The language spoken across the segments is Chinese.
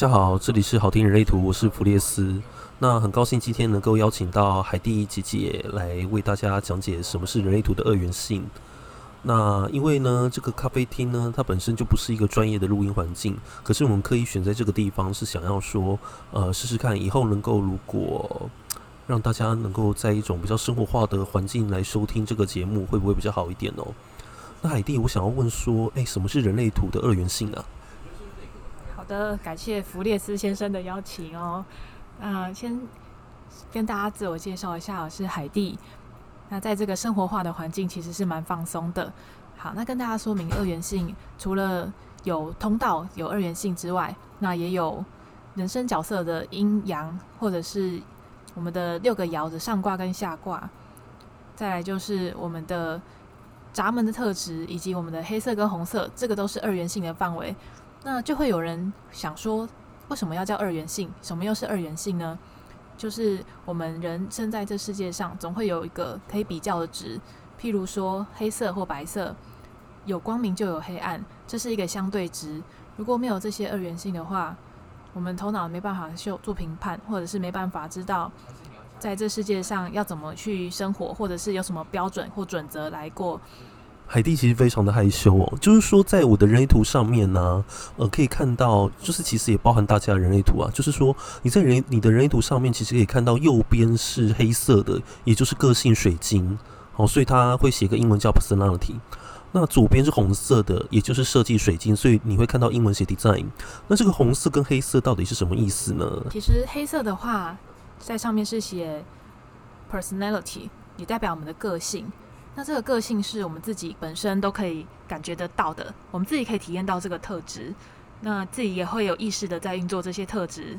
大家好，这里是好听人类图，我是弗列斯。那很高兴今天能够邀请到海蒂姐姐来为大家讲解什么是人类图的二元性。那因为呢，这个咖啡厅呢，它本身就不是一个专业的录音环境，可是我们可以选在这个地方，是想要说，呃，试试看以后能够如果让大家能够在一种比较生活化的环境来收听这个节目，会不会比较好一点哦？那海蒂，我想要问说，哎，什么是人类图的二元性啊？的感谢弗列斯先生的邀请哦。呃，先跟大家自我介绍一下，我是海蒂。那在这个生活化的环境，其实是蛮放松的。好，那跟大家说明二元性，除了有通道有二元性之外，那也有人生角色的阴阳，或者是我们的六个爻的上卦跟下卦。再来就是我们的闸门的特质，以及我们的黑色跟红色，这个都是二元性的范围。那就会有人想说，为什么要叫二元性？什么又是二元性呢？就是我们人生在这世界上，总会有一个可以比较的值，譬如说黑色或白色，有光明就有黑暗，这是一个相对值。如果没有这些二元性的话，我们头脑没办法做做评判，或者是没办法知道在这世界上要怎么去生活，或者是有什么标准或准则来过。海蒂其实非常的害羞哦，就是说在我的人类图上面呢、呃，可以看到，就是其实也包含大家的人类图啊，就是说你在人你的人类图上面，其实可以看到右边是黑色的，也就是个性水晶，哦，所以他会写个英文叫 personality，那左边是红色的，也就是设计水晶，所以你会看到英文写 design。那这个红色跟黑色到底是什么意思呢？其实黑色的话，在上面是写 personality，也代表我们的个性。那这个个性是我们自己本身都可以感觉得到的，我们自己可以体验到这个特质，那自己也会有意识的在运作这些特质。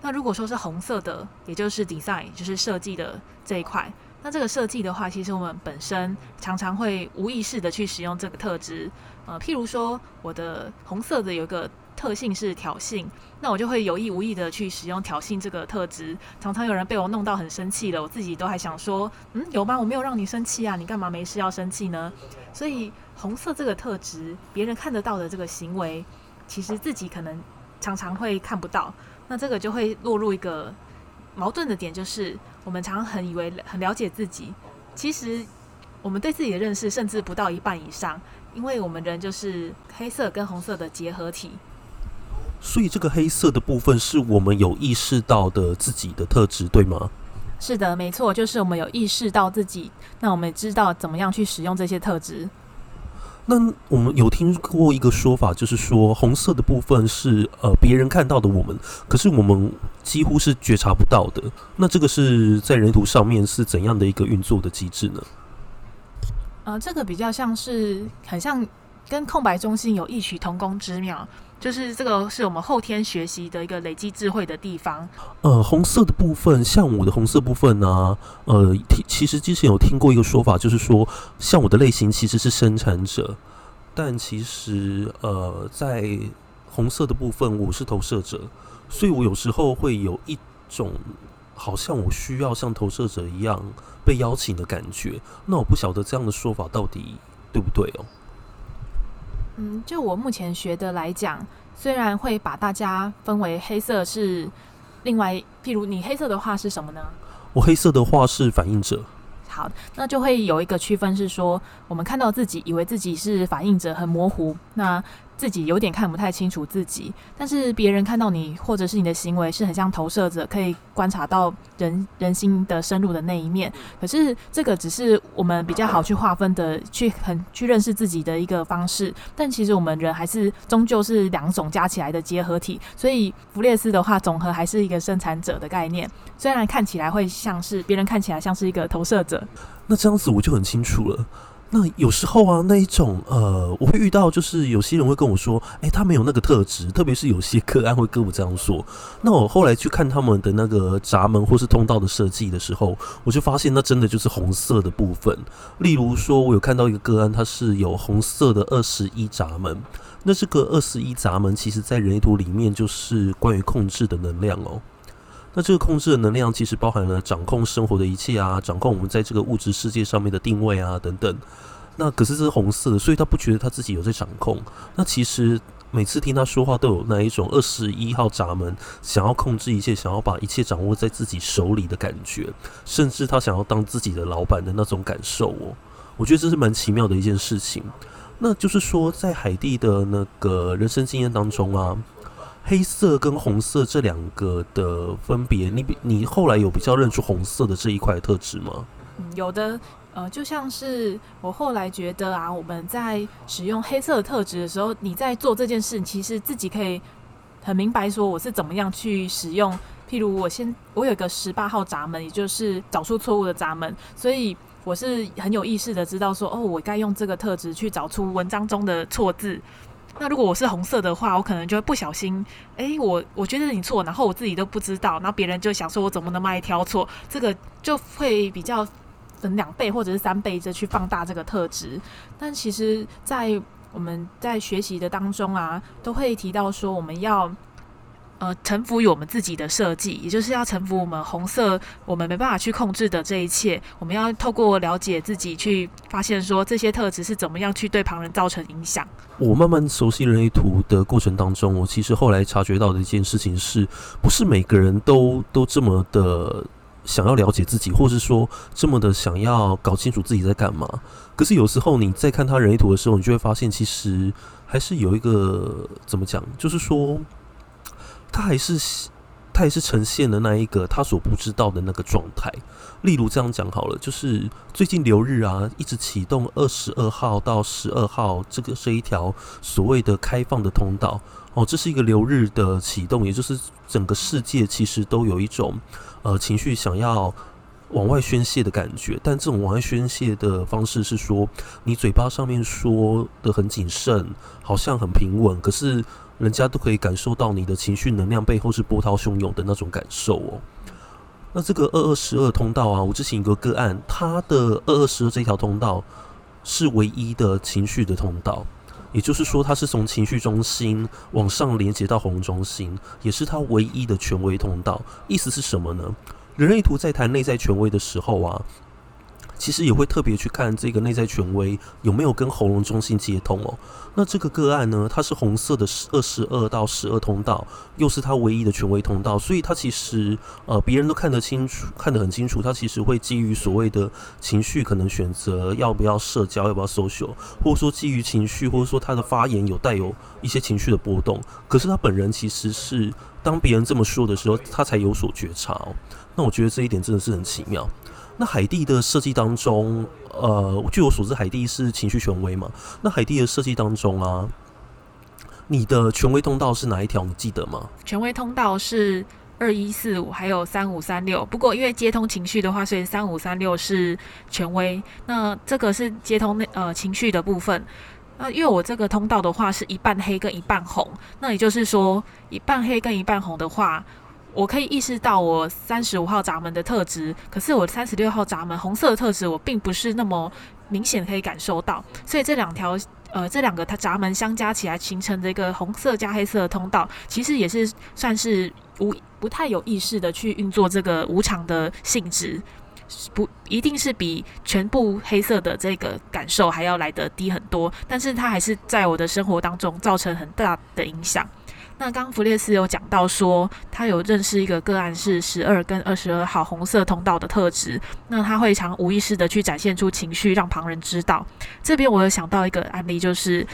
那如果说是红色的，也就是 design，就是设计的这一块，那这个设计的话，其实我们本身常常会无意识的去使用这个特质。呃，譬如说我的红色的有一个。特性是挑衅，那我就会有意无意的去使用挑衅这个特质。常常有人被我弄到很生气了，我自己都还想说，嗯，有吗？我没有让你生气啊，你干嘛没事要生气呢？所以红色这个特质，别人看得到的这个行为，其实自己可能常常会看不到。那这个就会落入一个矛盾的点，就是我们常常很以为很了解自己，其实我们对自己的认识甚至不到一半以上，因为我们人就是黑色跟红色的结合体。所以这个黑色的部分是我们有意识到的自己的特质，对吗？是的，没错，就是我们有意识到自己，那我们知道怎么样去使用这些特质。那我们有听过一个说法，就是说红色的部分是呃别人看到的我们，可是我们几乎是觉察不到的。那这个是在人图上面是怎样的一个运作的机制呢？呃，这个比较像是很像跟空白中心有异曲同工之妙。就是这个是我们后天学习的一个累积智慧的地方。呃，红色的部分，像我的红色部分呢、啊，呃，其实之前有听过一个说法，就是说，像我的类型其实是生产者，但其实呃，在红色的部分我是投射者，所以我有时候会有一种好像我需要像投射者一样被邀请的感觉。那我不晓得这样的说法到底对不对哦。嗯，就我目前学的来讲，虽然会把大家分为黑色是另外，譬如你黑色的话是什么呢？我黑色的话是反应者。好，那就会有一个区分是说，我们看到自己以为自己是反应者，很模糊。那自己有点看不太清楚自己，但是别人看到你或者是你的行为是很像投射者，可以观察到人人心的深入的那一面。可是这个只是我们比较好去划分的，去很去认识自己的一个方式。但其实我们人还是终究是两种加起来的结合体。所以弗列斯的话，总和还是一个生产者的概念。虽然看起来会像是别人看起来像是一个投射者，那这样子我就很清楚了。那有时候啊，那一种呃，我会遇到，就是有些人会跟我说，哎、他没有那个特质，特别是有些个案会跟我这样说。那我后来去看他们的那个闸门或是通道的设计的时候，我就发现那真的就是红色的部分。例如说，我有看到一个个案，它是有红色的二十一闸门。那这个二十一闸门，其实在人类图里面就是关于控制的能量哦。那这个控制的能量，其实包含了掌控生活的一切啊，掌控我们在这个物质世界上面的定位啊等等。那可是这是红色的，所以他不觉得他自己有在掌控。那其实每次听他说话都有那一种二十一号闸门想要控制一切，想要把一切掌握在自己手里的感觉，甚至他想要当自己的老板的那种感受哦。我觉得这是蛮奇妙的一件事情。那就是说，在海蒂的那个人生经验当中啊，黑色跟红色这两个的分别，你比你后来有比较认出红色的这一块特质吗？嗯，有的。呃，就像是我后来觉得啊，我们在使用黑色的特质的时候，你在做这件事，其实自己可以很明白说我是怎么样去使用。譬如我先，我有一个十八号闸门，也就是找出错误的闸门，所以我是很有意识的知道说，哦，我该用这个特质去找出文章中的错字。那如果我是红色的话，我可能就会不小心，诶，我我觉得你错，然后我自己都不知道，然后别人就想说我怎么那么爱挑错，这个就会比较。分两倍或者是三倍的去放大这个特质，但其实，在我们在学习的当中啊，都会提到说，我们要呃臣服于我们自己的设计，也就是要臣服我们红色我们没办法去控制的这一切。我们要透过了解自己，去发现说这些特质是怎么样去对旁人造成影响。我慢慢熟悉人类图的过程当中，我其实后来察觉到的一件事情是，不是每个人都都这么的。想要了解自己，或是说这么的想要搞清楚自己在干嘛，可是有时候你在看他人类图的时候，你就会发现，其实还是有一个怎么讲，就是说他还是他还是呈现了那一个他所不知道的那个状态。例如这样讲好了，就是最近流日啊，一直启动二十二号到十二号这个这一条所谓的开放的通道哦，这是一个流日的启动，也就是整个世界其实都有一种。呃，情绪想要往外宣泄的感觉，但这种往外宣泄的方式是说，你嘴巴上面说的很谨慎，好像很平稳，可是人家都可以感受到你的情绪能量背后是波涛汹涌的那种感受哦。那这个二二十二通道啊，我之前有个个案，他的二二十二这条通道是唯一的情绪的通道。也就是说，它是从情绪中心往上连接到喉咙中心，也是它唯一的权威通道。意思是什么呢？人类图在谈内在权威的时候啊。其实也会特别去看这个内在权威有没有跟喉咙中心接通哦。那这个个案呢，它是红色的二十二到十二通道，又是它唯一的权威通道，所以它其实呃别人都看得清楚，看得很清楚。它其实会基于所谓的情绪，可能选择要不要社交，要不要 social，或者说基于情绪，或者说他的发言有带有一些情绪的波动。可是他本人其实是当别人这么说的时候，他才有所觉察哦。那我觉得这一点真的是很奇妙。那海蒂的设计当中，呃，据我所知，海蒂是情绪权威嘛？那海蒂的设计当中啊，你的权威通道是哪一条？你记得吗？权威通道是二一四五，还有三五三六。不过因为接通情绪的话，所以三五三六是权威。那这个是接通那呃情绪的部分。那因为我这个通道的话是一半黑跟一半红，那也就是说一半黑跟一半红的话。我可以意识到我三十五号闸门的特质，可是我三十六号闸门红色的特质，我并不是那么明显可以感受到。所以这两条呃这两个它闸门相加起来形成的一个红色加黑色的通道，其实也是算是无不太有意识的去运作这个无常的性质，不一定是比全部黑色的这个感受还要来得低很多，但是它还是在我的生活当中造成很大的影响。那刚弗列斯有讲到说，他有认识一个个案是十二跟二十二号红色通道的特质，那他会常无意识的去展现出情绪，让旁人知道。这边我有想到一个案例，就是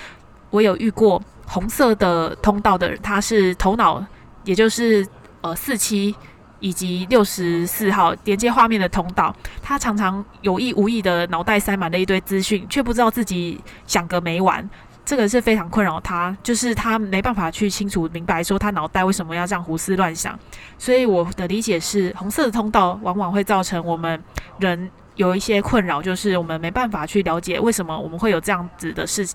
我有遇过红色的通道的人，他是头脑，也就是呃四七以及六十四号连接画面的通道，他常常有意无意的脑袋塞满了一堆资讯，却不知道自己想个没完。这个是非常困扰他，就是他没办法去清楚明白说他脑袋为什么要这样胡思乱想。所以我的理解是，红色的通道往往会造成我们人有一些困扰，就是我们没办法去了解为什么我们会有这样子的事、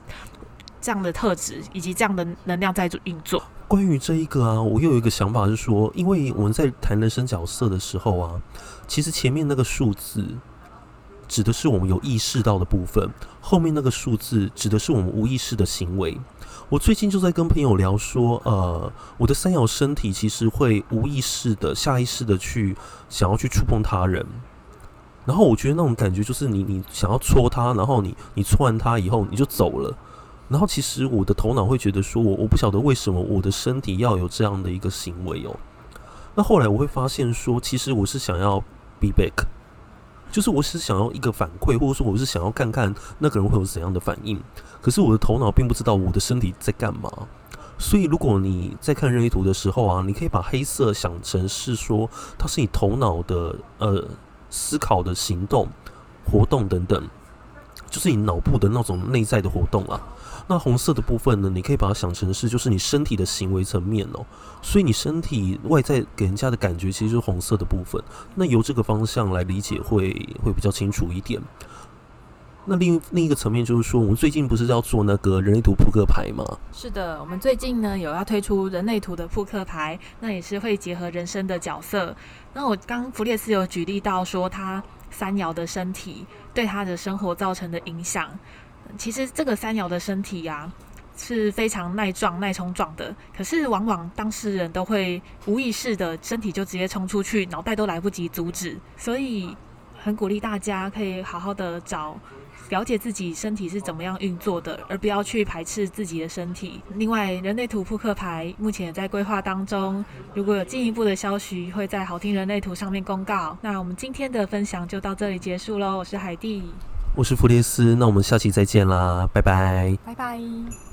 这样的特质以及这样的能量在运作。关于这一个啊，我又有一个想法是说，因为我们在谈人生角色的时候啊，其实前面那个数字。指的是我们有意识到的部分，后面那个数字指的是我们无意识的行为。我最近就在跟朋友聊说，呃，我的三爻身体其实会无意识的、下意识的去想要去触碰他人，然后我觉得那种感觉就是你你想要戳他，然后你你戳完他以后你就走了，然后其实我的头脑会觉得说，我我不晓得为什么我的身体要有这样的一个行为哦。那后来我会发现说，其实我是想要 be back，就是我是想要一个反馈，或者说我是想要看看那个人会有怎样的反应。可是我的头脑并不知道我的身体在干嘛。所以如果你在看任意图的时候啊，你可以把黑色想成是说，它是你头脑的呃思考的行动、活动等等，就是你脑部的那种内在的活动啊。那红色的部分呢？你可以把它想成是，就是你身体的行为层面哦。所以你身体外在给人家的感觉，其实是红色的部分。那由这个方向来理解会，会比较清楚一点。那另另一个层面就是说，我们最近不是要做那个人类图扑克牌吗？是的，我们最近呢有要推出人类图的扑克牌，那也是会结合人生的角色。那我刚弗列斯有举例到说，他三爻的身体对他的生活造成的影响。其实这个三爻的身体呀、啊、是非常耐撞、耐冲撞的，可是往往当事人都会无意识的身体就直接冲出去，脑袋都来不及阻止，所以很鼓励大家可以好好的找了解自己身体是怎么样运作的，而不要去排斥自己的身体。另外，人类图扑克牌目前也在规划当中，如果有进一步的消息，会在好听人类图上面公告。那我们今天的分享就到这里结束喽，我是海蒂。我是弗列斯，那我们下期再见啦，拜拜，拜拜。